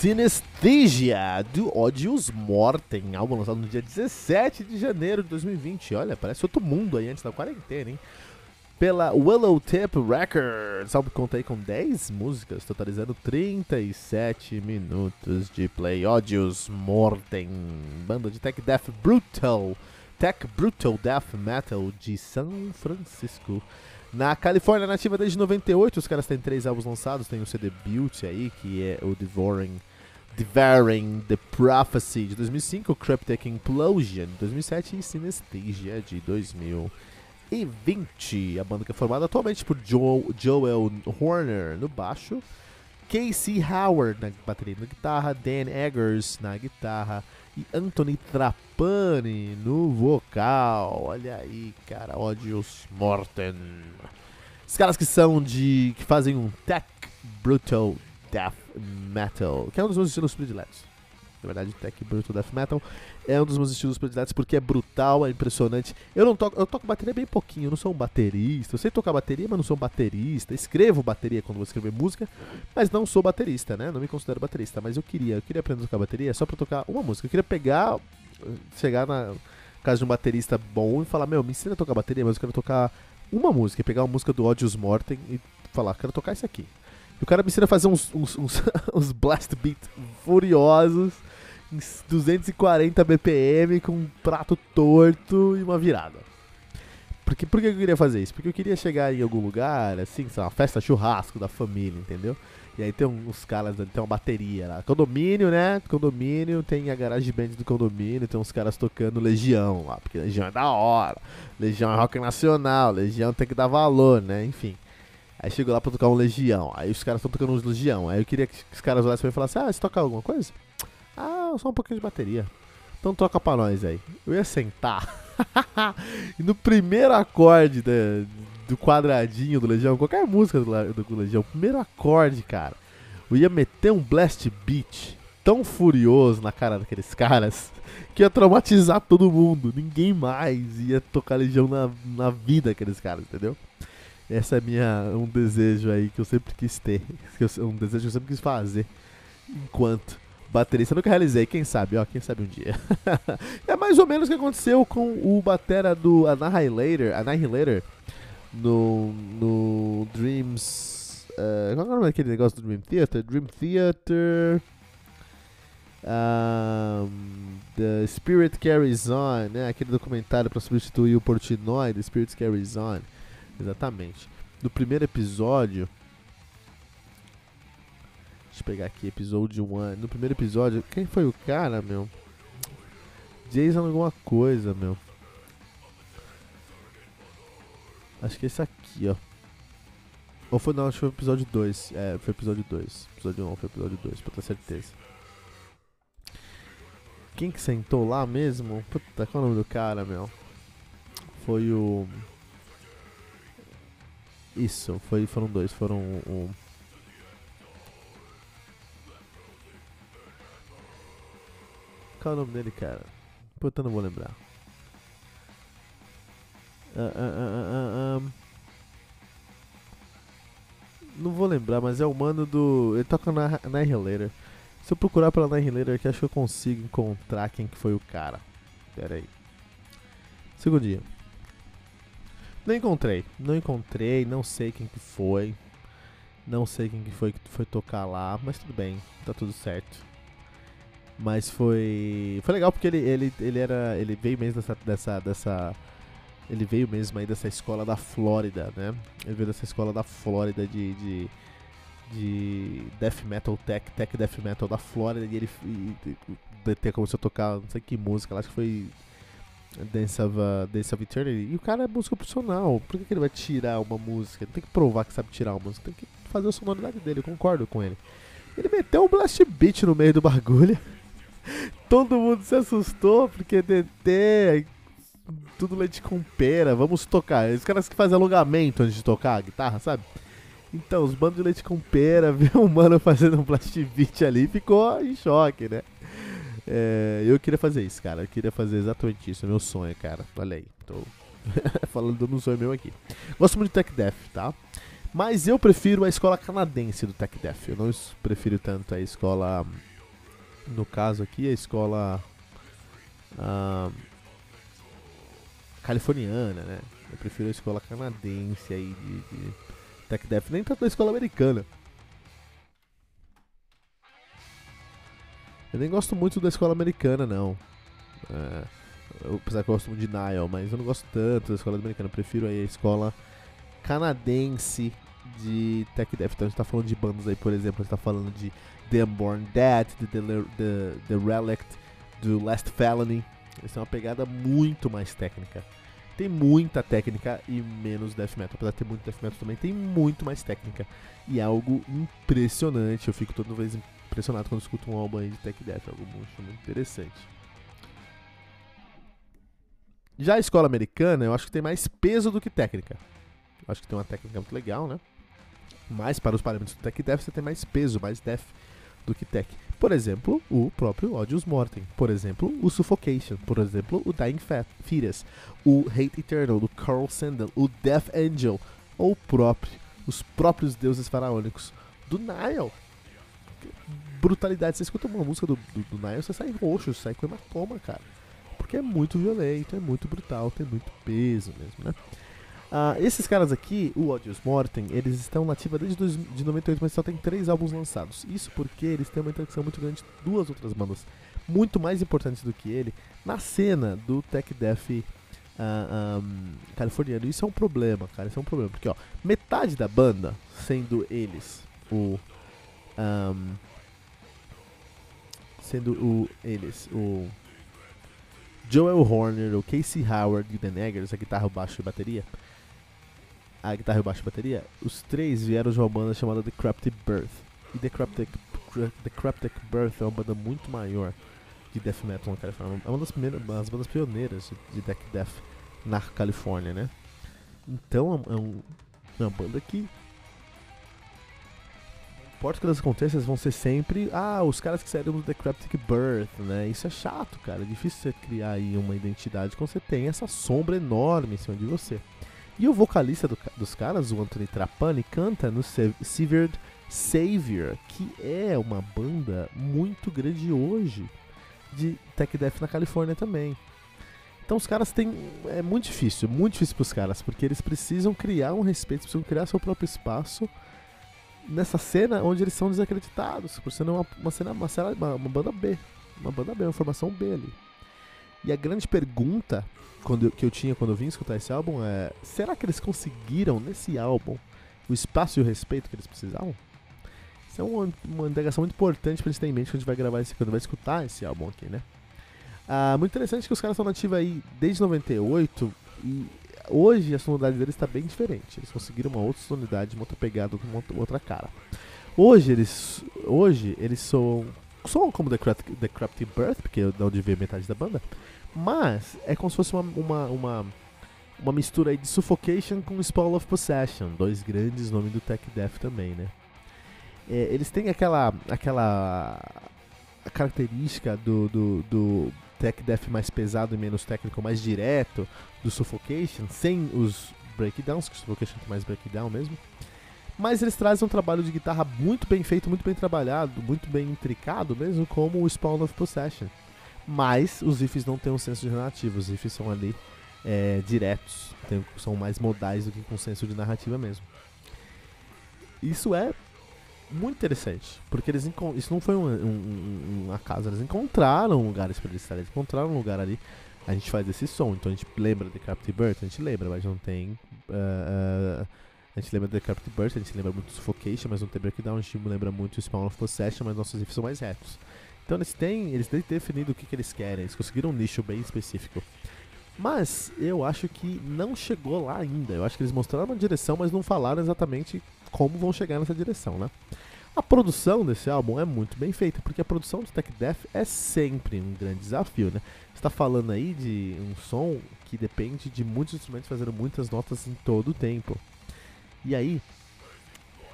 Synesthesia, do Odious Mortem, álbum lançado no dia 17 de janeiro de 2020. Olha, parece outro mundo aí antes da quarentena, hein? Pela Willow Tip Records, álbum que conta aí com 10 músicas, totalizando 37 minutos de play. Odious Mortem, banda de tech death brutal, tech brutal death metal de São Francisco. Na Califórnia nativa desde 98, os caras têm três álbuns lançados. Tem o CD Beauty aí, que é o Devouring Devouring the Prophecy de 2005, Cryptic Implosion de 2007 e Synesthesia de 2020. A banda que é formada atualmente por Joel, Joel Horner no baixo, Casey Howard na bateria e na guitarra, Dan Eggers na guitarra e Anthony Trapani no vocal. Olha aí, cara, Odious Morten. Os caras que são de. que fazem um tech brutal death metal, que é um dos meus estilos prediletos. Na verdade, tech brutal death metal é um dos meus estilos prediletos porque é brutal, é impressionante. Eu não toco, eu toco bateria bem pouquinho, eu não sou um baterista. Eu sei tocar bateria, mas não sou um baterista. Escrevo bateria quando vou escrever música, mas não sou baterista, né? Não me considero baterista, mas eu queria, eu queria aprender a tocar bateria só para tocar uma música. Eu queria pegar, chegar na casa de um baterista bom e falar: "Meu, me ensina a tocar bateria, mas eu quero tocar uma música, pegar uma música do Odious Mortem e falar: "Quero tocar isso aqui". E o cara me ensina a fazer uns, uns, uns, uns blast beats furiosos em 240 BPM com um prato torto e uma virada. Por que, por que eu queria fazer isso? Porque eu queria chegar em algum lugar, assim, sei lá, uma festa churrasco da família, entendeu? E aí tem uns caras, tem uma bateria lá. Condomínio, né? Condomínio, tem a garage band do condomínio, tem uns caras tocando Legião lá, porque Legião é da hora. Legião é rock nacional, Legião tem que dar valor, né? Enfim. Aí chegou lá pra tocar um Legião. Aí os caras estão tocando uns Legião. Aí eu queria que os caras olhassem pra mim e falassem: Ah, você toca alguma coisa? Ah, só um pouquinho de bateria. Então toca pra nós aí. Eu ia sentar. e no primeiro acorde da, do quadradinho do Legião, qualquer música do, do, Legião, primeiro acorde, cara, eu ia meter um blast beat tão furioso na cara daqueles caras que ia traumatizar todo mundo. Ninguém mais ia tocar Legião na, na vida daqueles caras, entendeu? Essa é minha, um desejo aí que eu sempre quis ter. Um desejo que eu sempre quis fazer. Enquanto baterista. Eu nunca realizei, quem sabe, ó, quem sabe um dia. é mais ou menos o que aconteceu com o batera do Annihilator, Annihilator no, no Dreams. Uh, qual é o nome daquele negócio do Dream Theater? Dream Theater. Um, the Spirit Carries On, né? Aquele documentário para substituir o Portnoy, The Spirit Carries On. Exatamente. No primeiro episódio. Deixa eu pegar aqui, episódio 1. No primeiro episódio, quem foi o cara, meu? Jason alguma coisa, meu. Acho que é esse aqui, ó. Ou foi não, acho que foi o episódio 2. É, foi episódio 2. Episódio 1 foi o episódio 2, pra ter certeza. Quem que sentou lá mesmo? Puta, qual é o nome do cara, meu? Foi o. Isso, foi, foram dois. Foram o. Qual é o nome dele, cara? Puta, não vou lembrar. Uh, uh, uh, não vou lembrar, mas é o mano do. Ele toca na Annihilator. Se eu procurar pela Annihilator aqui, acho que eu consigo encontrar quem que foi o cara. Pera aí. Segundinho. Não encontrei. Não encontrei, não sei quem que foi. Não sei quem que foi que foi tocar lá, mas tudo bem, tá tudo certo. Mas foi. Foi legal porque ele, ele, ele era. Ele veio mesmo dessa, dessa, dessa. Ele veio mesmo aí dessa escola da Flórida, né? Ele veio dessa escola da Flórida de. de, de Death Metal Tech, Tech Death Metal da Flórida. E ele. E, e, começou a tocar não sei que música, acho que foi. Dance of, uh, Dance of Eternity. E o cara é músico profissional. Por que, que ele vai tirar uma música? Ele tem que provar que sabe tirar uma música. Tem que fazer a sonoridade dele. Eu concordo com ele. Ele meteu um blast beat no meio do bagulho. Todo mundo se assustou porque DT, tudo leite com pera, vamos tocar. Os caras que fazem alongamento antes de tocar a guitarra, sabe? Então, os bandos de leite com pera, viu o mano fazendo um blast beat ali, ficou em choque, né? É, eu queria fazer isso, cara. Eu queria fazer exatamente isso. É meu sonho, cara. Olha aí. Tô falando do sonho meu aqui. Gosto muito de Tech Death, tá? Mas eu prefiro a escola canadense do Tech Death. Eu não prefiro tanto a escola. No caso aqui, a escola. Uh, californiana, né? Eu prefiro a escola canadense aí de, de Tech Death, nem tanto a escola americana. Eu nem gosto muito da escola americana, não. É, eu, apesar que eu gosto muito de Nile, mas eu não gosto tanto da escola americana. Eu prefiro aí a escola canadense de Tech Death. Então a gente tá falando de bandas aí, por exemplo, a gente tá falando de The Unborn Dead, The, The, The, Relict, do Last Felony. Eles têm uma pegada muito mais técnica. Tem muita técnica e menos death metal. Apesar de ter muito death metal também, tem muito mais técnica. E é algo impressionante. Eu fico toda vez quando escuto um álbum aí de tech death, algo muito, interessante. Já a escola americana, eu acho que tem mais peso do que técnica. Eu acho que tem uma técnica muito legal, né? Mas para os parâmetros do tech death, você tem mais peso, mais death do que tech. Por exemplo, o próprio Odious Mortem. Por exemplo, o Suffocation. Por exemplo, o Dying Fetus. O Hate Eternal, do Carl Sandel. O Death Angel. Ou próprio, os próprios deuses faraônicos do Nile brutalidade. Você escuta uma música do, do, do Nile, você sai roxo, sai com hematoma, cara. Porque é muito violento, é muito brutal, tem muito peso mesmo, né? Ah, esses caras aqui, o Odious Mortem, eles estão nativa desde dois, de 98, mas só tem três álbuns lançados. Isso porque eles têm uma interação muito grande de duas outras bandas, muito mais importantes do que ele, na cena do Tech Death uh, um, californiano. Isso é um problema, cara, isso é um problema. Porque, ó, metade da banda, sendo eles o... Um, sendo o, eles, o Joel Horner, o Casey Howard e o Dan Eggers, a guitarra, o baixo e bateria. A guitarra, o baixo e bateria. Os três vieram de uma banda chamada The Cryptic Birth. E The Cryptic, The Cryptic Birth é uma banda muito maior de death metal na Califórnia. É uma das, primeiras, das bandas pioneiras de, de death death na Califórnia, né? Então é, um, é uma banda que importa que das aconteças vão ser sempre, ah, os caras que saíram do The Birth, né? Isso é chato, cara. É difícil você criar aí uma identidade quando você tem essa sombra enorme em cima de você. E o vocalista do, dos caras, o Anthony Trapani, canta no Severed Savior, que é uma banda muito grande hoje de tech death na Califórnia também. Então os caras têm. É muito difícil, muito difícil para os caras, porque eles precisam criar um respeito, precisam criar seu próprio espaço nessa cena onde eles são desacreditados, por ser uma, uma cena, uma, cena uma, uma, banda B, uma banda B, uma formação B ali. E a grande pergunta quando que eu tinha quando eu vim escutar esse álbum é: será que eles conseguiram nesse álbum o espaço e o respeito que eles precisavam? Isso é uma, uma indagação muito importante pra gente ter em mente quando a gente vai gravar esse, quando vai escutar esse álbum aqui, né? Ah, muito interessante que os caras estão nativos aí desde 98 e Hoje a sonoridade deles está bem diferente. Eles conseguiram uma outra sonoridade, uma outra pegada, uma outra cara. Hoje eles, hoje eles são, são como The, Craft, The Crafty Birth, porque é onde veio metade da banda, mas é como se fosse uma, uma, uma, uma mistura de Suffocation com Spell of Possession, dois grandes nomes do Tech Death também, né? É, eles têm aquela, aquela característica do, do, do tech death mais pesado e menos técnico, mais direto do Suffocation, sem os breakdowns, que o Suffocation tem mais breakdown mesmo. Mas eles trazem um trabalho de guitarra muito bem feito, muito bem trabalhado, muito bem intricado mesmo, como o Spawn of Possession. Mas os riffs não têm um senso de narrativa, os riffs são ali é, diretos, tem, são mais modais do que com senso de narrativa mesmo. Isso é muito interessante. Porque eles isso não foi um, um, eles encontraram lugares para eles estarem, eles encontraram um lugar ali. A gente faz esse som, então a gente lembra de Captain Bird, a gente lembra, mas não tem. Uh, uh, a gente lembra de Captain Bird, a gente lembra muito Suffocation, mas não tem Breakdown, a gente lembra muito Spawn of Possession, mas nossos riffs são mais retos. Então eles têm, eles têm definido o que, que eles querem, eles conseguiram um nicho bem específico. Mas eu acho que não chegou lá ainda. Eu acho que eles mostraram uma direção, mas não falaram exatamente como vão chegar nessa direção, né? A produção desse álbum é muito bem feita, porque a produção do Tech Death é sempre um grande desafio, né? Está falando aí de um som que depende de muitos instrumentos fazendo muitas notas em todo o tempo. E aí,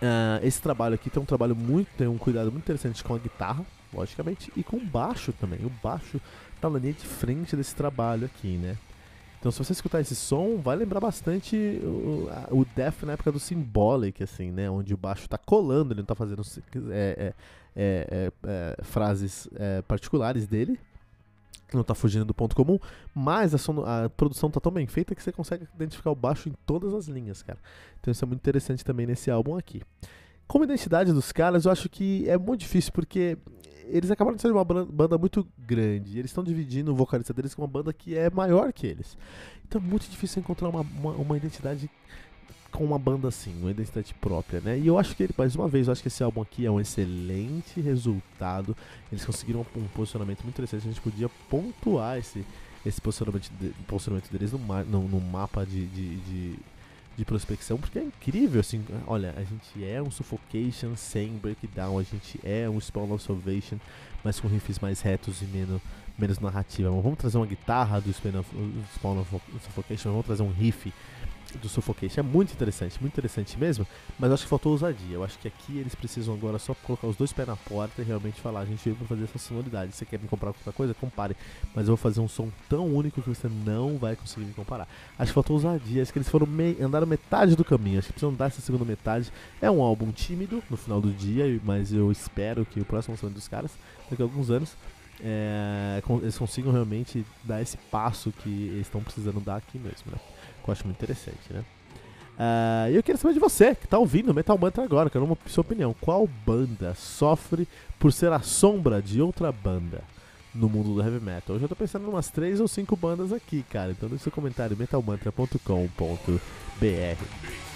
uh, esse trabalho aqui tem um trabalho muito, tem um cuidado muito interessante com a guitarra, logicamente, e com o baixo também. O baixo tá na linha de frente desse trabalho aqui, né? Então, se você escutar esse som, vai lembrar bastante o, o Death na época do Symbolic, assim, né? Onde o baixo está colando, ele não está fazendo é, é, é, é frases é, particulares dele, não está fugindo do ponto comum, mas a, a produção está tão bem feita que você consegue identificar o baixo em todas as linhas, cara. Então isso é muito interessante também nesse álbum aqui. Como identidade dos caras, eu acho que é muito difícil porque eles acabaram de ser uma banda muito grande. eles estão dividindo o vocalista deles com uma banda que é maior que eles. Então é muito difícil encontrar uma, uma, uma identidade com uma banda assim, uma identidade própria, né? E eu acho que ele, mais uma vez, eu acho que esse álbum aqui é um excelente resultado. Eles conseguiram um, um posicionamento muito interessante. A gente podia pontuar esse, esse posicionamento, de, posicionamento deles no, no, no mapa de, de, de de prospecção, porque é incrível, assim, olha, a gente é um Suffocation sem breakdown, a gente é um Spawn of Salvation, mas com riffs mais retos e menos, menos narrativa. Vamos trazer uma guitarra do Spawn of, Spawn of Suffocation, vamos trazer um riff do Suffocation. É muito interessante, muito interessante mesmo, mas acho que faltou ousadia. Eu acho que aqui eles precisam agora só colocar os dois pés na porta e realmente falar: a gente veio pra fazer essa sonoridade. Você quer me comprar qualquer coisa, compare. Mas eu vou fazer um som tão único que você não vai conseguir me comparar. Acho que faltou ousadia, acho que eles foram me andaram metade do caminho. Acho que precisam dar essa segunda metade. É um álbum tímido no final do dia, mas eu espero que o próximo lançamento dos caras, daqui a alguns anos, é, eles consigam realmente dar esse passo que eles estão precisando dar aqui mesmo, né? Que eu acho muito interessante, né? Uh, eu queria saber de você, que está ouvindo Metal Mantra agora, quero uma sua opinião. Qual banda sofre por ser a sombra de outra banda no mundo do heavy metal? Eu estou pensando em umas 3 ou 5 bandas aqui, cara. Então deixe seu comentário metalmantra.com.br.